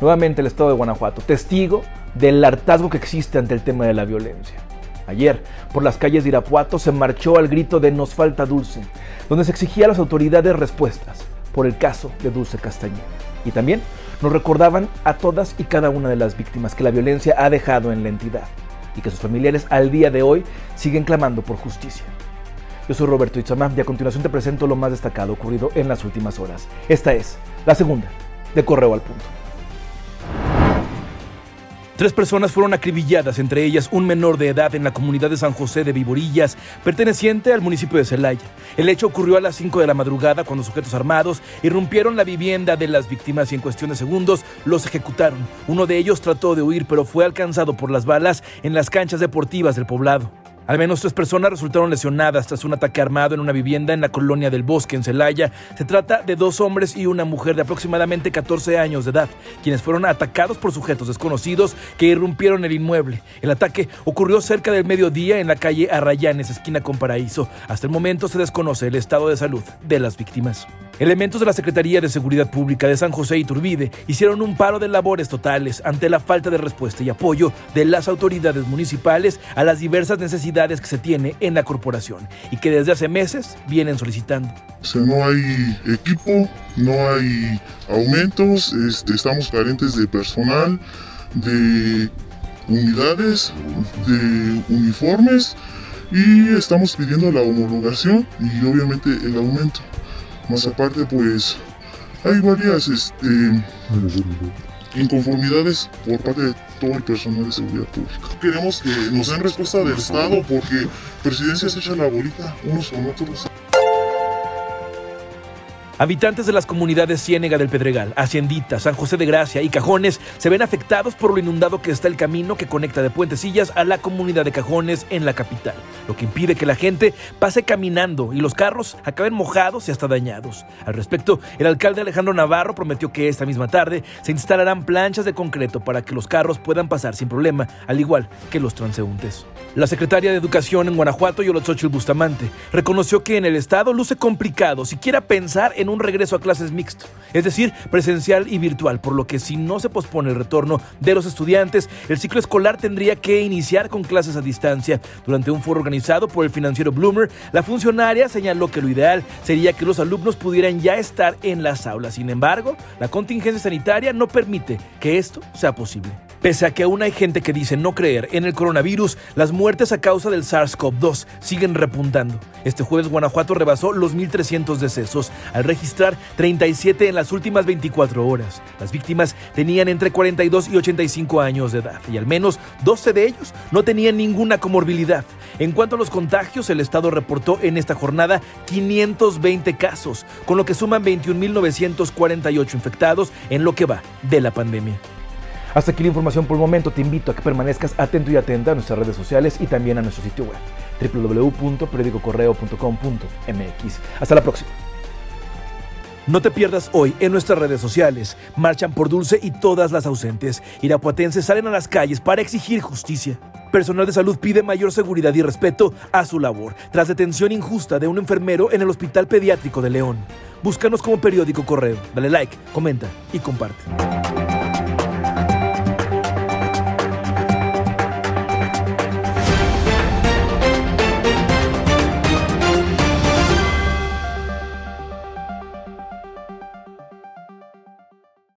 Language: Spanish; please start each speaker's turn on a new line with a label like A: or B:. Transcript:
A: nuevamente el estado de Guanajuato, testigo del hartazgo que existe ante el tema de la violencia. Ayer, por las calles de Irapuato se marchó al grito de Nos falta Dulce, donde se exigía a las autoridades respuestas por el caso de Dulce Castañeda. Y también nos recordaban a todas y cada una de las víctimas que la violencia ha dejado en la entidad y que sus familiares al día de hoy siguen clamando por justicia. Yo soy Roberto Itzamá y a continuación te presento lo más destacado ocurrido en las últimas horas. Esta es la segunda de Correo al Punto. Tres personas fueron acribilladas, entre ellas un menor de edad en la comunidad de San José de Viborillas, perteneciente al municipio de Celaya. El hecho ocurrió a las 5 de la madrugada cuando sujetos armados irrumpieron la vivienda de las víctimas y en cuestión de segundos los ejecutaron. Uno de ellos trató de huir, pero fue alcanzado por las balas en las canchas deportivas del poblado. Al menos tres personas resultaron lesionadas tras un ataque armado en una vivienda en la colonia del Bosque, en Celaya. Se trata de dos hombres y una mujer de aproximadamente 14 años de edad, quienes fueron atacados por sujetos desconocidos que irrumpieron el inmueble. El ataque ocurrió cerca del mediodía en la calle Arrayanes, esquina con Paraíso. Hasta el momento se desconoce el estado de salud de las víctimas. Elementos de la Secretaría de Seguridad Pública de San José y Turbide hicieron un paro de labores totales ante la falta de respuesta y apoyo de las autoridades municipales a las diversas necesidades que se tiene en la corporación y que desde hace meses vienen solicitando.
B: no hay equipo, no hay aumentos, este, estamos carentes de personal, de unidades, de uniformes y estamos pidiendo la homologación y obviamente el aumento. Más aparte, pues hay varias este, inconformidades por parte de todo el personal de seguridad pública. Queremos que nos den respuesta del Estado porque presidencia se echa la bolita unos con otros.
A: Habitantes de las comunidades Ciénega del Pedregal, Haciendita, San José de Gracia y Cajones se ven afectados por lo inundado que está el camino que conecta de Puentecillas a la comunidad de Cajones en la capital, lo que impide que la gente pase caminando y los carros acaben mojados y hasta dañados. Al respecto, el alcalde Alejandro Navarro prometió que esta misma tarde se instalarán planchas de concreto para que los carros puedan pasar sin problema, al igual que los transeúntes. La secretaria de Educación en Guanajuato, Yolotzóchil Bustamante, reconoció que en el estado luce complicado siquiera pensar en un regreso a clases mixto, es decir, presencial y virtual, por lo que si no se pospone el retorno de los estudiantes, el ciclo escolar tendría que iniciar con clases a distancia. Durante un foro organizado por el financiero Bloomer, la funcionaria señaló que lo ideal sería que los alumnos pudieran ya estar en las aulas. Sin embargo, la contingencia sanitaria no permite que esto sea posible. Pese a que aún hay gente que dice no creer en el coronavirus, las muertes a causa del SARS-CoV-2 siguen repuntando. Este jueves Guanajuato rebasó los 1.300 decesos al registrar 37 en las últimas 24 horas. Las víctimas tenían entre 42 y 85 años de edad y al menos 12 de ellos no tenían ninguna comorbilidad. En cuanto a los contagios, el Estado reportó en esta jornada 520 casos, con lo que suman 21.948 infectados en lo que va de la pandemia. Hasta aquí la información por el momento. Te invito a que permanezcas atento y atenta a nuestras redes sociales y también a nuestro sitio web www.periodicocorreo.com.mx. Hasta la próxima. No te pierdas hoy en nuestras redes sociales. Marchan por Dulce y todas las ausentes. Irapuatenses salen a las calles para exigir justicia. Personal de salud pide mayor seguridad y respeto a su labor tras detención injusta de un enfermero en el Hospital Pediátrico de León. Búscanos como periódico correo. Dale like, comenta y comparte.